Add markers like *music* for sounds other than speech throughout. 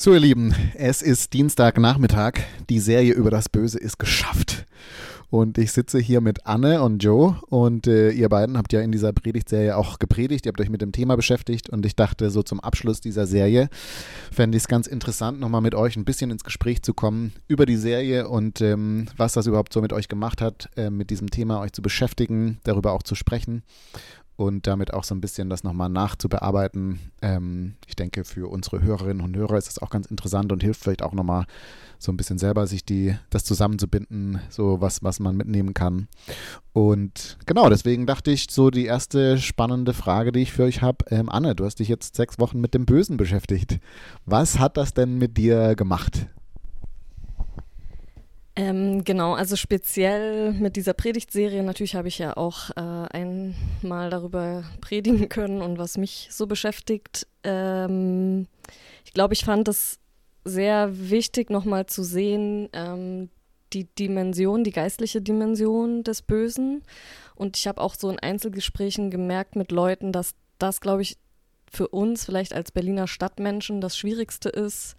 So, ihr Lieben, es ist Dienstagnachmittag. Die Serie über das Böse ist geschafft. Und ich sitze hier mit Anne und Joe und äh, ihr beiden habt ja in dieser Predigtserie auch gepredigt, ihr habt euch mit dem Thema beschäftigt und ich dachte, so zum Abschluss dieser Serie fände ich es ganz interessant, nochmal mit euch ein bisschen ins Gespräch zu kommen über die Serie und ähm, was das überhaupt so mit euch gemacht hat, äh, mit diesem Thema euch zu beschäftigen, darüber auch zu sprechen und damit auch so ein bisschen das nochmal nachzubearbeiten. Ähm, ich denke, für unsere Hörerinnen und Hörer ist das auch ganz interessant und hilft vielleicht auch nochmal so ein bisschen selber, sich die, das zusammenzubinden, so was, was man mitnehmen kann. Und genau, deswegen dachte ich, so die erste spannende Frage, die ich für euch habe, ähm, Anne, du hast dich jetzt sechs Wochen mit dem Bösen beschäftigt. Was hat das denn mit dir gemacht? Ähm, genau, also speziell mit dieser Predigtserie, natürlich habe ich ja auch äh, einmal darüber predigen können und was mich so beschäftigt. Ähm, ich glaube, ich fand es sehr wichtig, nochmal zu sehen, ähm, die Dimension, die geistliche Dimension des Bösen. Und ich habe auch so in Einzelgesprächen gemerkt mit Leuten, dass das, glaube ich, für uns vielleicht als Berliner Stadtmenschen das Schwierigste ist,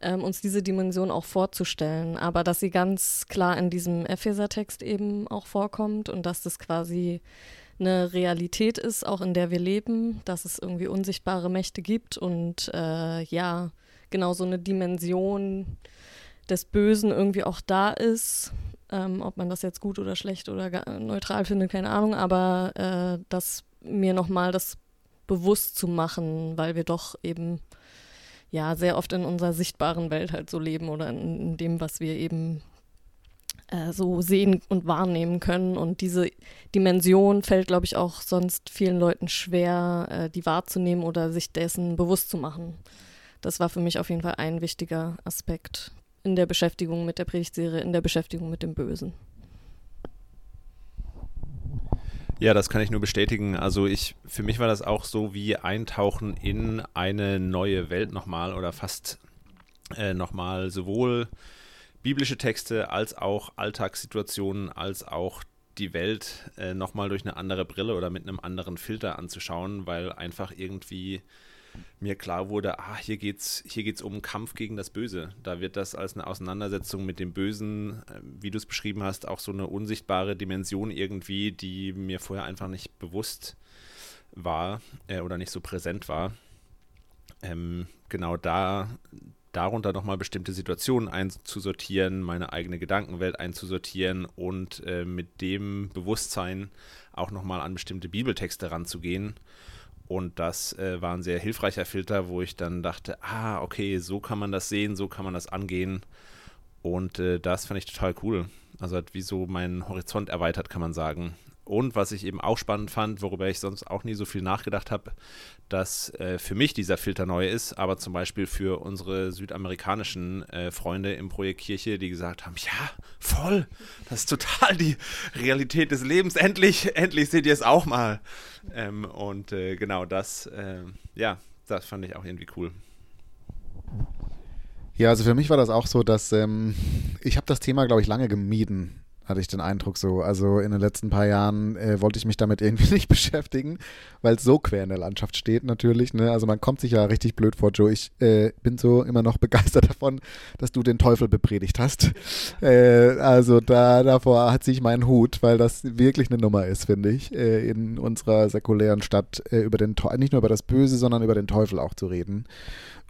ähm, uns diese Dimension auch vorzustellen, aber dass sie ganz klar in diesem Epheser-Text eben auch vorkommt und dass das quasi eine Realität ist, auch in der wir leben, dass es irgendwie unsichtbare Mächte gibt und äh, ja, genau so eine Dimension des Bösen irgendwie auch da ist. Ähm, ob man das jetzt gut oder schlecht oder neutral findet, keine Ahnung, aber äh, das mir nochmal das bewusst zu machen, weil wir doch eben ja sehr oft in unserer sichtbaren Welt halt so leben oder in, in dem, was wir eben äh, so sehen und wahrnehmen können. Und diese Dimension fällt, glaube ich, auch sonst vielen Leuten schwer, äh, die wahrzunehmen oder sich dessen bewusst zu machen. Das war für mich auf jeden Fall ein wichtiger Aspekt in der Beschäftigung mit der Predigtserie, in der Beschäftigung mit dem Bösen. Ja, das kann ich nur bestätigen. Also ich, für mich war das auch so wie Eintauchen in eine neue Welt nochmal oder fast äh, nochmal sowohl biblische Texte als auch Alltagssituationen als auch die Welt äh, nochmal durch eine andere Brille oder mit einem anderen Filter anzuschauen, weil einfach irgendwie mir klar wurde, ah, hier geht's, hier geht's um einen Kampf gegen das Böse. Da wird das als eine Auseinandersetzung mit dem Bösen, äh, wie du es beschrieben hast, auch so eine unsichtbare Dimension irgendwie, die mir vorher einfach nicht bewusst war äh, oder nicht so präsent war. Ähm, genau da darunter nochmal bestimmte Situationen einzusortieren, meine eigene Gedankenwelt einzusortieren und äh, mit dem Bewusstsein auch nochmal an bestimmte Bibeltexte ranzugehen und das äh, war ein sehr hilfreicher Filter, wo ich dann dachte, ah, okay, so kann man das sehen, so kann man das angehen. Und äh, das fand ich total cool. Also hat wie so meinen Horizont erweitert, kann man sagen. Und was ich eben auch spannend fand, worüber ich sonst auch nie so viel nachgedacht habe, dass äh, für mich dieser Filter neu ist, aber zum Beispiel für unsere südamerikanischen äh, Freunde im Projekt Kirche, die gesagt haben, ja, voll, das ist total die Realität des Lebens, endlich, endlich seht ihr es auch mal. Ähm, und äh, genau das, ähm, ja, das fand ich auch irgendwie cool. Ja, also für mich war das auch so, dass ähm, ich habe das Thema, glaube ich, lange gemieden hatte ich den Eindruck so. Also in den letzten paar Jahren äh, wollte ich mich damit irgendwie *laughs* nicht beschäftigen, weil es so quer in der Landschaft steht natürlich. Ne? Also man kommt sich ja richtig blöd vor, Joe. Ich äh, bin so immer noch *laughs* begeistert davon, dass du den Teufel bepredigt hast. *laughs* Äh, also da davor hat sich mein Hut, weil das wirklich eine Nummer ist, finde ich, äh, in unserer säkulären Stadt äh, über den Teufel, nicht nur über das Böse, sondern über den Teufel auch zu reden.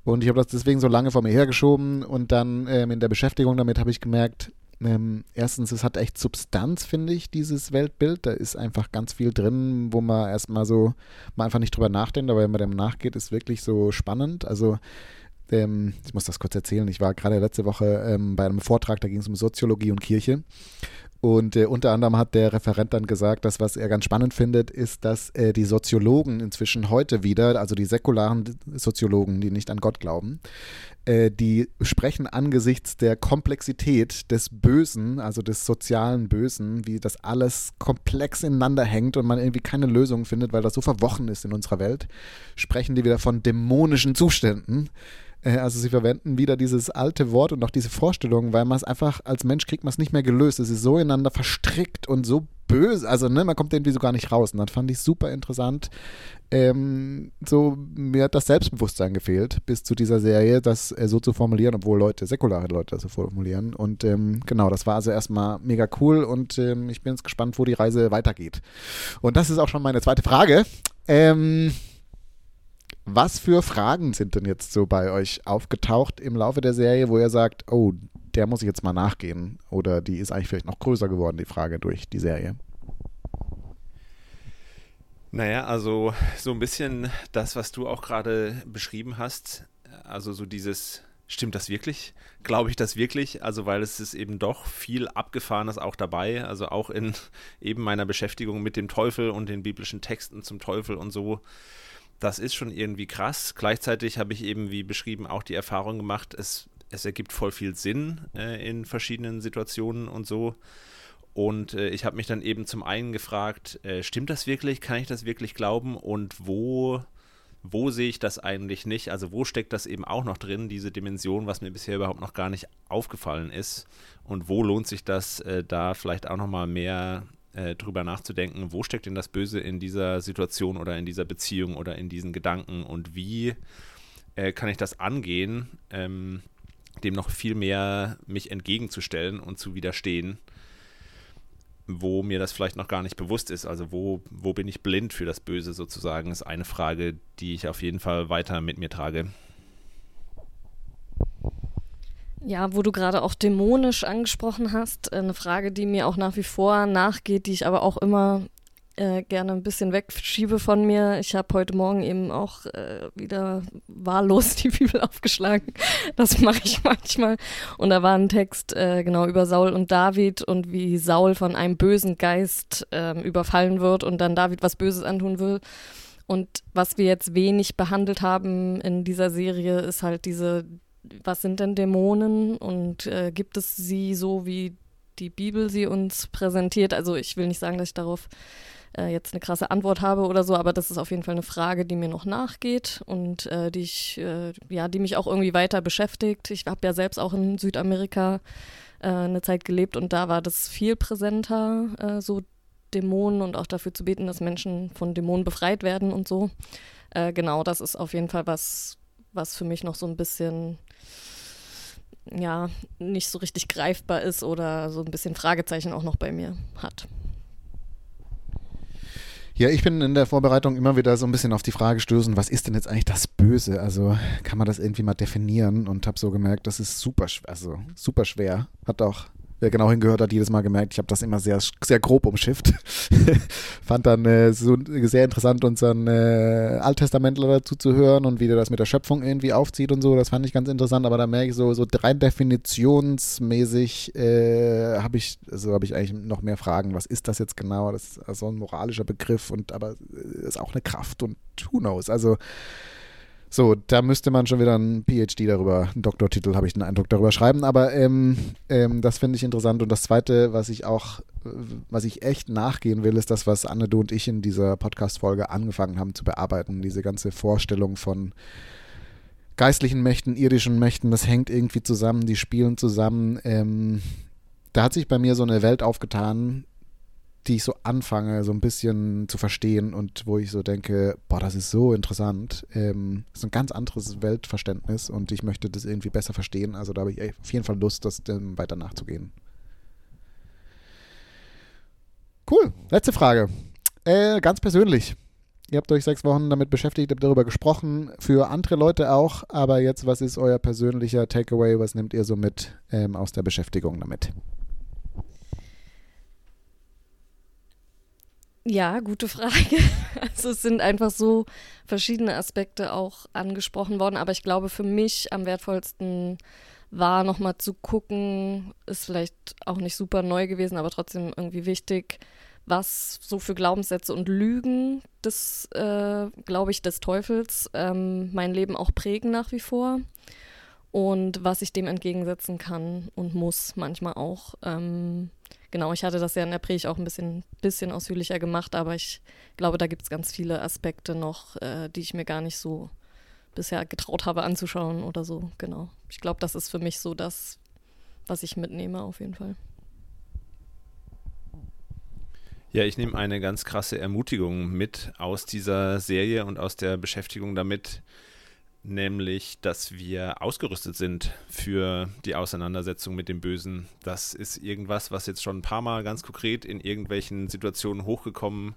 Und ich habe das deswegen so lange vor mir hergeschoben und dann ähm, in der Beschäftigung damit habe ich gemerkt, ähm, erstens, es hat echt Substanz, finde ich, dieses Weltbild. Da ist einfach ganz viel drin, wo man erstmal so, man einfach nicht drüber nachdenkt, aber wenn man dem nachgeht, ist wirklich so spannend. Also, ähm, ich muss das kurz erzählen. Ich war gerade letzte Woche ähm, bei einem Vortrag, da ging es um Soziologie und Kirche. Und äh, unter anderem hat der Referent dann gesagt, dass was er ganz spannend findet, ist, dass äh, die Soziologen inzwischen heute wieder, also die säkularen Soziologen, die nicht an Gott glauben, äh, die sprechen angesichts der Komplexität des Bösen, also des sozialen Bösen, wie das alles komplex ineinander hängt und man irgendwie keine Lösung findet, weil das so verwochen ist in unserer Welt, sprechen die wieder von dämonischen Zuständen also sie verwenden wieder dieses alte Wort und auch diese Vorstellung, weil man es einfach als Mensch kriegt man es nicht mehr gelöst. Es ist so ineinander verstrickt und so böse. Also ne, man kommt irgendwie so gar nicht raus. Und das fand ich super interessant. Ähm, so mir hat das Selbstbewusstsein gefehlt bis zu dieser Serie, das äh, so zu formulieren, obwohl Leute, säkulare Leute das so formulieren. Und ähm, genau, das war also erstmal mega cool und ähm, ich bin jetzt gespannt, wo die Reise weitergeht. Und das ist auch schon meine zweite Frage. Ähm, was für Fragen sind denn jetzt so bei euch aufgetaucht im Laufe der Serie, wo ihr sagt, oh, der muss ich jetzt mal nachgehen? Oder die ist eigentlich vielleicht noch größer geworden, die Frage durch die Serie? Naja, also so ein bisschen das, was du auch gerade beschrieben hast. Also so dieses, stimmt das wirklich? Glaube ich das wirklich? Also weil es ist eben doch viel Abgefahrenes auch dabei. Also auch in *laughs* eben meiner Beschäftigung mit dem Teufel und den biblischen Texten zum Teufel und so das ist schon irgendwie krass. Gleichzeitig habe ich eben, wie beschrieben, auch die Erfahrung gemacht, es, es ergibt voll viel Sinn äh, in verschiedenen Situationen und so. Und äh, ich habe mich dann eben zum einen gefragt, äh, stimmt das wirklich? Kann ich das wirklich glauben? Und wo, wo sehe ich das eigentlich nicht? Also wo steckt das eben auch noch drin, diese Dimension, was mir bisher überhaupt noch gar nicht aufgefallen ist? Und wo lohnt sich das, äh, da vielleicht auch nochmal mehr äh, drüber nachzudenken, wo steckt denn das Böse in dieser Situation oder in dieser Beziehung oder in diesen Gedanken und wie äh, kann ich das angehen, ähm, dem noch viel mehr mich entgegenzustellen und zu widerstehen, wo mir das vielleicht noch gar nicht bewusst ist. Also wo, wo bin ich blind für das Böse sozusagen, ist eine Frage, die ich auf jeden Fall weiter mit mir trage. Ja, wo du gerade auch dämonisch angesprochen hast, äh, eine Frage, die mir auch nach wie vor nachgeht, die ich aber auch immer äh, gerne ein bisschen wegschiebe von mir. Ich habe heute Morgen eben auch äh, wieder wahllos *laughs* die Bibel aufgeschlagen. Das mache ich manchmal. Und da war ein Text äh, genau über Saul und David und wie Saul von einem bösen Geist ähm, überfallen wird und dann David was Böses antun will. Und was wir jetzt wenig behandelt haben in dieser Serie, ist halt diese was sind denn Dämonen und äh, gibt es sie so, wie die Bibel sie uns präsentiert? Also ich will nicht sagen, dass ich darauf äh, jetzt eine krasse Antwort habe oder so, aber das ist auf jeden Fall eine Frage, die mir noch nachgeht und äh, die ich, äh, ja, die mich auch irgendwie weiter beschäftigt. Ich habe ja selbst auch in Südamerika äh, eine Zeit gelebt und da war das viel präsenter, äh, so Dämonen und auch dafür zu beten, dass Menschen von Dämonen befreit werden und so. genau, das ist auf jeden Fall was, was für mich noch so ein bisschen ja nicht so richtig greifbar ist oder so ein bisschen Fragezeichen auch noch bei mir hat. Ja, ich bin in der Vorbereitung immer wieder so ein bisschen auf die Frage stößen, was ist denn jetzt eigentlich das Böse? Also kann man das irgendwie mal definieren und habe so gemerkt, das ist super, also super schwer. Hat auch wer genau hingehört hat, jedes Mal gemerkt, ich habe das immer sehr, sehr grob umschifft. *laughs* Fand dann äh, so sehr interessant, unseren äh, Alttestamentler dazu zu hören und wie der das mit der Schöpfung irgendwie aufzieht und so. Das fand ich ganz interessant, aber da merke ich so, so rein definitionsmäßig äh, habe ich, also habe ich eigentlich noch mehr Fragen. Was ist das jetzt genau? Das ist so ein moralischer Begriff und aber äh, ist auch eine Kraft und who knows? Also so, da müsste man schon wieder einen PhD darüber, einen Doktortitel, habe ich den Eindruck, darüber schreiben. Aber ähm, ähm, das finde ich interessant. Und das Zweite, was ich auch, was ich echt nachgehen will, ist das, was Anne, du und ich in dieser Podcast-Folge angefangen haben zu bearbeiten. Diese ganze Vorstellung von geistlichen Mächten, irdischen Mächten, das hängt irgendwie zusammen, die spielen zusammen. Ähm, da hat sich bei mir so eine Welt aufgetan, die ich so anfange, so ein bisschen zu verstehen und wo ich so denke, boah, das ist so interessant. Ähm, ist ein ganz anderes Weltverständnis und ich möchte das irgendwie besser verstehen. Also da habe ich auf jeden Fall Lust, das ähm, weiter nachzugehen. Cool. Letzte Frage. Äh, ganz persönlich. Ihr habt euch sechs Wochen damit beschäftigt, habt darüber gesprochen, für andere Leute auch. Aber jetzt, was ist euer persönlicher Takeaway? Was nehmt ihr so mit ähm, aus der Beschäftigung damit? Ja, gute Frage. *laughs* Also es sind einfach so verschiedene Aspekte auch angesprochen worden, aber ich glaube für mich am wertvollsten war nochmal zu gucken, ist vielleicht auch nicht super neu gewesen, aber trotzdem irgendwie wichtig, was so für Glaubenssätze und Lügen des, äh, glaube ich, des Teufels ähm, mein Leben auch prägen nach wie vor und was ich dem entgegensetzen kann und muss manchmal auch. Ähm, genau, ich hatte das ja in der Predigt auch ein bisschen, bisschen ausführlicher gemacht, aber ich glaube, da gibt es ganz viele Aspekte noch, äh, die ich mir gar nicht so bisher getraut habe anzuschauen oder so. Genau. Ich glaube, das ist für mich so das, was ich mitnehme auf jeden Fall. Ja, ich nehme eine ganz krasse Ermutigung mit aus dieser Serie und aus der Beschäftigung damit, nämlich, dass wir ausgerüstet sind für die Auseinandersetzung mit dem Bösen. Das ist irgendwas, was jetzt schon ein paar Mal ganz konkret in irgendwelchen Situationen hochgekommen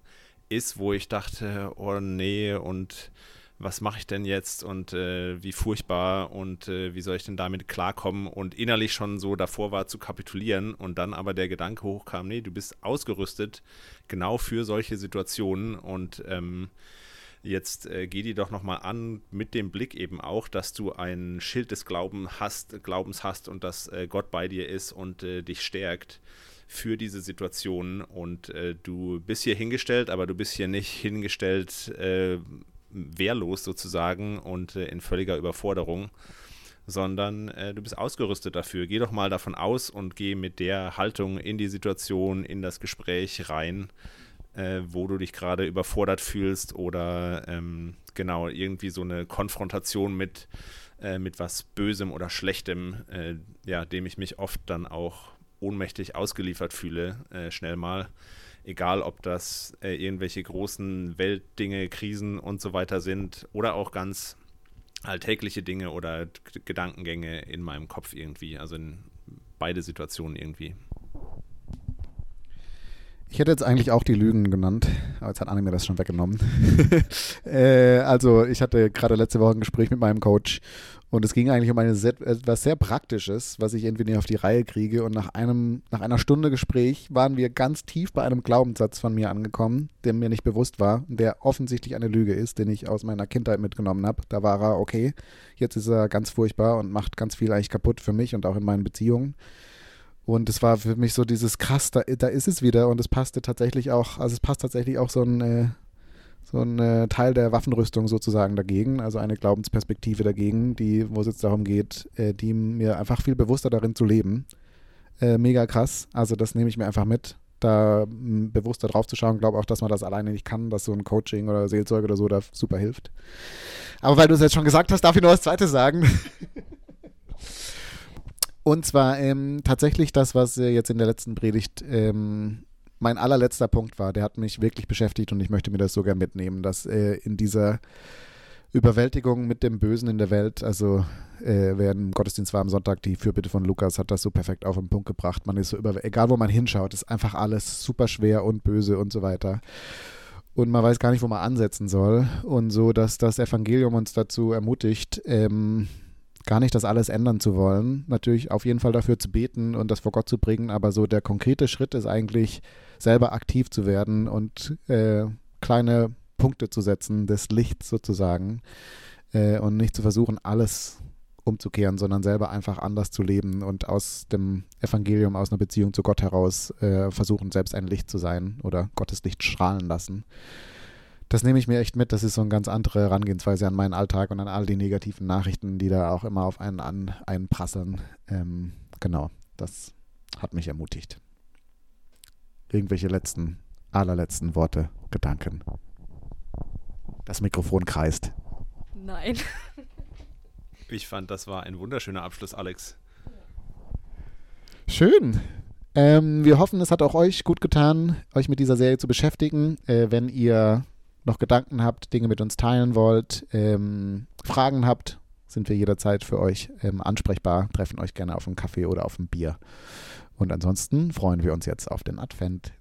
ist, wo ich dachte, oh nee, und was mache ich denn jetzt und äh, wie furchtbar und äh, wie soll ich denn damit klarkommen und innerlich schon so davor war zu kapitulieren und dann aber der Gedanke hochkam, nee, du bist ausgerüstet genau für solche Situationen und ähm, jetzt äh, geh die doch nochmal an mit dem Blick eben auch, dass du ein Schild des Glauben hast, Glaubens hast und dass äh, Gott bei dir ist und äh, dich stärkt für diese Situation und äh, du bist hier hingestellt, aber du bist hier nicht hingestellt äh, wehrlos sozusagen und äh, in völliger Überforderung, sondern äh, du bist ausgerüstet dafür. Geh doch mal davon aus und geh mit der Haltung in die Situation, in das Gespräch rein, äh, wo du dich gerade überfordert fühlst oder ähm, genau irgendwie so eine Konfrontation mit, äh, mit was Bösem oder Schlechtem, äh, ja, dem ich mich oft dann auch ohnmächtig ausgeliefert fühle, äh, schnell mal egal ob das äh, irgendwelche großen Weltdinge, Krisen und so weiter sind oder auch ganz alltägliche Dinge oder Gedankengänge in meinem Kopf irgendwie, also in beide Situationen irgendwie. Ich hätte jetzt eigentlich auch die Lügen genannt, aber jetzt hat Anne mir das schon weggenommen. *laughs* äh, also ich hatte gerade letzte Woche ein Gespräch mit meinem Coach und es ging eigentlich um eine sehr, etwas sehr Praktisches, was ich irgendwie nicht auf die Reihe kriege. Und nach, einem, nach einer Stunde Gespräch waren wir ganz tief bei einem Glaubenssatz von mir angekommen, der mir nicht bewusst war, der offensichtlich eine Lüge ist, den ich aus meiner Kindheit mitgenommen habe. Da war er, okay, jetzt ist er ganz furchtbar und macht ganz viel eigentlich kaputt für mich und auch in meinen Beziehungen. Und es war für mich so dieses krass, da, da ist es wieder und es passte tatsächlich auch, also es passt tatsächlich auch so ein, äh, so ein äh, Teil der Waffenrüstung sozusagen dagegen, also eine Glaubensperspektive dagegen, die, wo es jetzt darum geht, äh, die mir einfach viel bewusster darin zu leben. Mega krass. Also das nehme ich mir einfach mit, da bewusster drauf zu schauen. Glaube auch, dass man das alleine nicht kann, dass so ein Coaching oder Seelsorge oder so da super hilft. Aber weil du es jetzt schon gesagt hast, darf ich noch was Zweites sagen. *laughs* Und zwar ähm, tatsächlich das, was äh, jetzt in der letzten Predigt ähm, mein allerletzter Punkt war, der hat mich wirklich beschäftigt und ich möchte mir das sogar mitnehmen, dass äh, in dieser Überwältigung mit dem Bösen in der Welt, also äh, wer Gottesdienst war am Sonntag, die Fürbitte von Lukas hat das so perfekt auf den Punkt gebracht. Man ist so über, egal wo man hinschaut, ist einfach alles super schwer und böse und so weiter. Und man weiß gar nicht, wo man ansetzen soll. Und so, dass das Evangelium uns dazu ermutigt, ähm, gar nicht das alles ändern zu wollen. Natürlich auf jeden Fall dafür zu beten und das vor Gott zu bringen, aber so der konkrete Schritt ist eigentlich, selber aktiv zu werden und äh, kleine Punkte zu setzen des Lichts sozusagen äh, und nicht zu versuchen, alles umzukehren, sondern selber einfach anders zu leben und aus dem Evangelium, aus einer Beziehung zu Gott heraus äh, versuchen, selbst ein Licht zu sein oder Gottes Licht strahlen lassen das nehme ich mir echt mit. Das ist so eine ganz andere Herangehensweise an meinen Alltag und an all die negativen Nachrichten, die da auch immer auf einen an, einprasseln. Ähm, genau, das hat mich ermutigt. Irgendwelche letzten, allerletzten Worte, Gedanken. Das Mikrofon kreist. Nein. *laughs* Ich fand, das war ein wunderschöner Abschluss, Alex. Schön. Ähm, wir hoffen, es hat auch euch gut getan, euch mit dieser Serie zu beschäftigen. Äh, wenn ihr noch Gedanken habt, Dinge mit uns teilen wollt, ähm, Fragen habt, sind wir jederzeit für euch ähm, ansprechbar. Treffen euch gerne auf einen Kaffee oder auf ein Bier. Und ansonsten freuen wir uns jetzt auf den Advent.